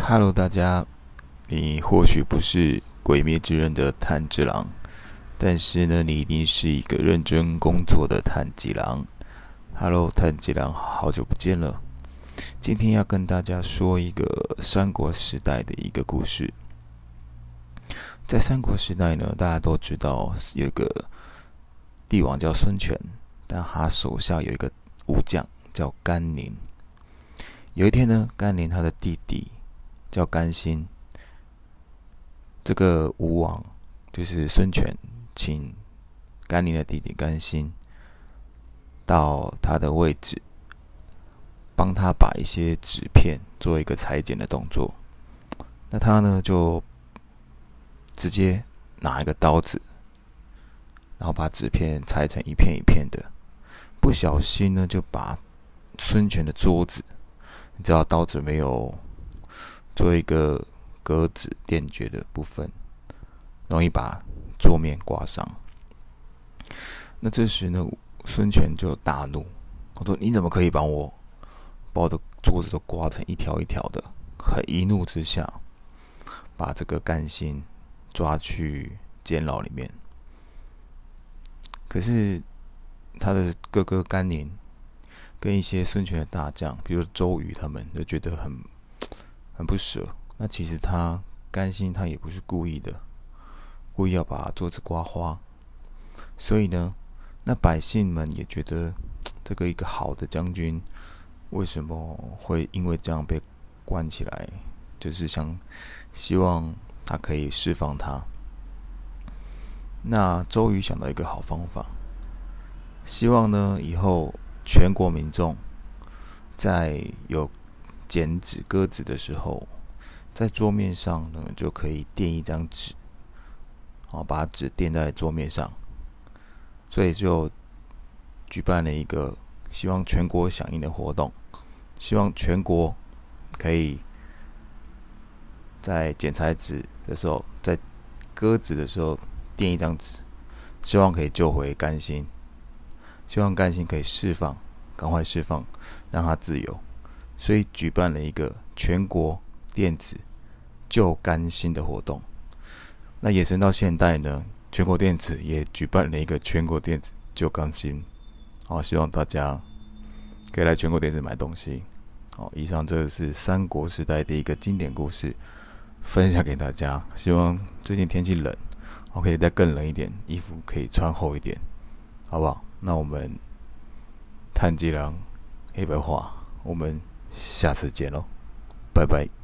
Hello，大家，你或许不是《鬼灭之刃》的炭治郎，但是呢，你一定是一个认真工作的炭治郎。Hello，炭治郎，好久不见了。今天要跟大家说一个三国时代的一个故事。在三国时代呢，大家都知道有个帝王叫孙权，但他手下有一个武将叫甘宁。有一天呢，甘宁他的弟弟。叫甘心，这个吴王就是孙权，请甘宁的弟弟甘心到他的位置，帮他把一些纸片做一个裁剪的动作。那他呢，就直接拿一个刀子，然后把纸片裁成一片一片的，不小心呢，就把孙权的桌子，你知道刀子没有。做一个格子垫脚的部分，容易把桌面刮伤。那这时呢，孙权就大怒，我说：“你怎么可以把我把我的桌子都刮成一条一条的？”很一怒之下，把这个甘心抓去监牢里面。可是他的哥哥甘宁跟一些孙权的大将，比如周瑜他们，就觉得很。不舍，那其实他甘心，他也不是故意的，故意要把桌子刮花。所以呢，那百姓们也觉得这个一个好的将军，为什么会因为这样被关起来？就是想希望他可以释放他。那周瑜想到一个好方法，希望呢以后全国民众在有。剪纸割纸的时候，在桌面上呢就可以垫一张纸，哦，把纸垫在桌面上，所以就举办了一个希望全国响应的活动，希望全国可以在剪裁纸的时候，在割纸的时候垫一张纸，希望可以救回甘心，希望甘心可以释放，赶快释放，让他自由。所以举办了一个全国电子救甘心的活动。那延伸到现代呢，全国电子也举办了一个全国电子救甘心。好，希望大家可以来全国电子买东西。好，以上这个是三国时代的一个经典故事，分享给大家。希望最近天气冷，我可以再更冷一点，衣服可以穿厚一点，好不好？那我们炭吉郎黑白话，我们。下次见喽，拜拜。